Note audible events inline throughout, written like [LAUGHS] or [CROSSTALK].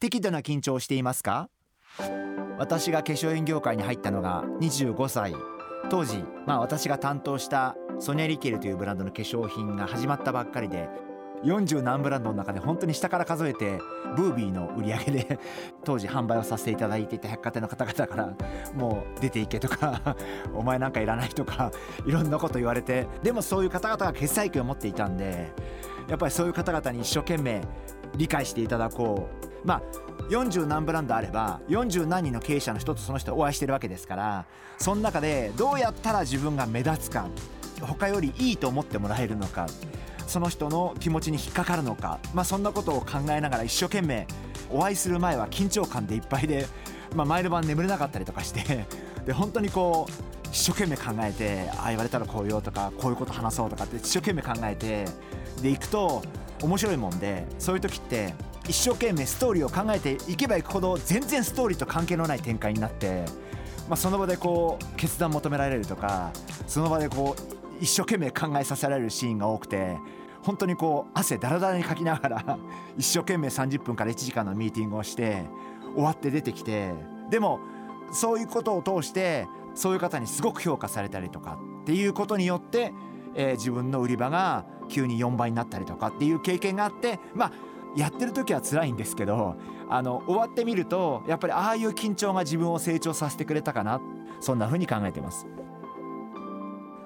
適度な緊張をしていますか？私が化粧品業界に入ったのが25歳。当時、まあ、私が担当したソニア・リケルというブランドの化粧品が始まったばっかりで40何ブランドの中で本当に下から数えてブービーの売り上げで [LAUGHS] 当時販売をさせていただいていた百貨店の方々からもう出ていけとか [LAUGHS] お前なんかいらないとかいろんなこと言われてでもそういう方々が決済権を持っていたんでやっぱりそういう方々に一生懸命理解していただこう。まあ40何ブランドあれば40何人の経営者の人とその人お会いしてるわけですからその中でどうやったら自分が目立つか他よりいいと思ってもらえるのかその人の気持ちに引っかかるのか、まあ、そんなことを考えながら一生懸命お会いする前は緊張感でいっぱいで、まあ、前の晩眠れなかったりとかしてで本当にこう一生懸命考えてああ言われたらこう言おうとかこういうこと話そうとかって一生懸命考えてで行くと面白いもんでそういう時って一生懸命ストーリーを考えていけばいくほど全然ストーリーと関係のない展開になって、まあ、その場でこう決断求められるとかその場でこう一生懸命考えさせられるシーンが多くて本当にこう汗だらだらにかきながら [LAUGHS] 一生懸命30分から1時間のミーティングをして終わって出てきてでもそういうことを通してそういう方にすごく評価されたりとかっていうことによって、えー、自分の売り場が急に4倍になったりとかっていう経験があってまあやってる時は辛いんですけどあの終わってみるとやっぱりああいう緊張が自分を成長させてくれたかなそんな風に考えてます。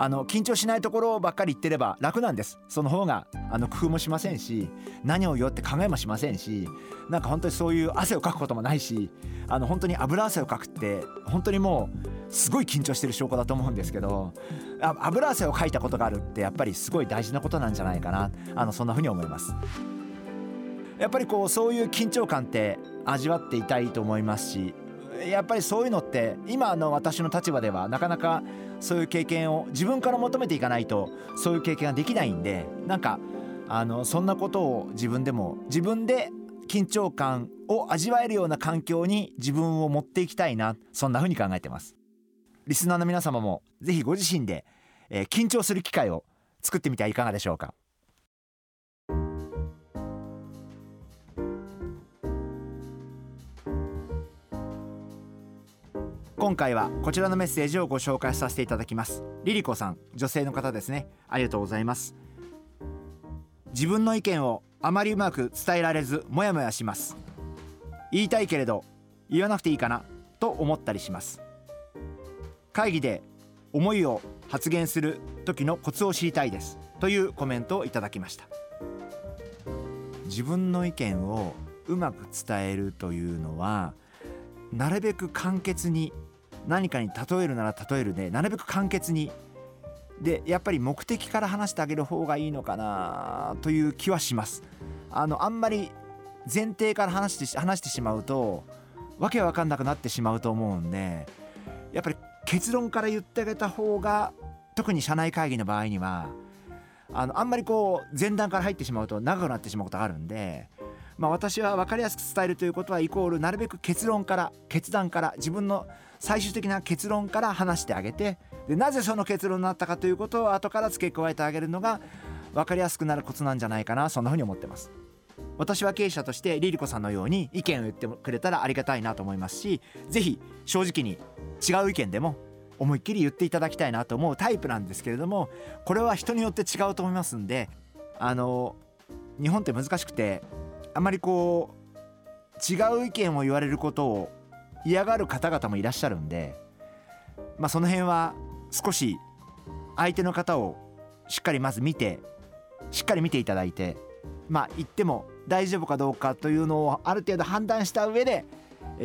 あの緊張しないところばっかり言ってれば楽なんですその方があの工夫もしませんし何を言おうって考えもしませんしなんか本当にそういう汗をかくこともないしあの本当に油汗をかくって本当にもうすごい緊張してる証拠だと思うんですけど油汗をかいたことがあるってやっぱりすごい大事なことなんじゃないかなあのそんな風に思います。やっぱりこうそういう緊張感って味わっていたいと思いますしやっぱりそういうのって今の私の立場ではなかなかそういう経験を自分から求めていかないとそういう経験ができないんでなんかあのそんなことを自分でも自分で緊張感を味わえるような環境に自分を持っていきたいなそんな風に考えてます。リスナーの皆様もぜひご自身で、えー、緊張する機会を作ってみてはいかがでしょうか。今回はこちらのメッセージをご紹介させていただきます。リリコさん女性の方ですね。ありがとうございます。自分の意見をあまりうまく伝えられずモヤモヤします。言いたいけれど言わなくていいかなと思ったりします。会議で思いを発言する時のコツを知りたいです。というコメントをいただきました。自分の意見をうまく伝えるというのはなるべく簡潔に何かに例えるなら例えるでなるべく簡潔に。でやっぱり目的から話してあげる方がいいのかなという気はします。あのあんまり前提から話して話してしまうとわけわかんなくなってしまうと思うんでやっぱり結論から言ってあげた方が特に社内会議の場合にはあのあんまりこう前段から入ってしまうと長くなってしまうことがあるんでまあ、私は分かりやすく伝えるということはイコールなるべく結論から決断から自分の最終的な結論から話してあげてでなぜその結論になったかということを後から付け加えてあげるのが分かりやすくなるコツなんじゃないかなそんなふうに思ってます。私は経営者としてリリコさんのように意見を言ってくれたらありがたいなと思いますし是非正直に違う意見でも思いっきり言っていただきたいなと思うタイプなんですけれどもこれは人によって違うと思いますんであの日本って難しくてあまりこう違う意見を言われることを嫌がる方々もいらっしゃるんで、まあ、その辺は少し相手の方をしっかりまず見てしっかり見ていただいてまあ言っても大丈夫かどうかというのをある程度判断した上で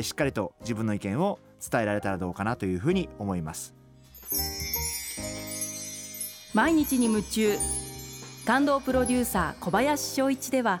しっかりと自分の意見を伝えられたらどうかなというふうに思います。毎日に夢中。感動プロデューサー小林翔一では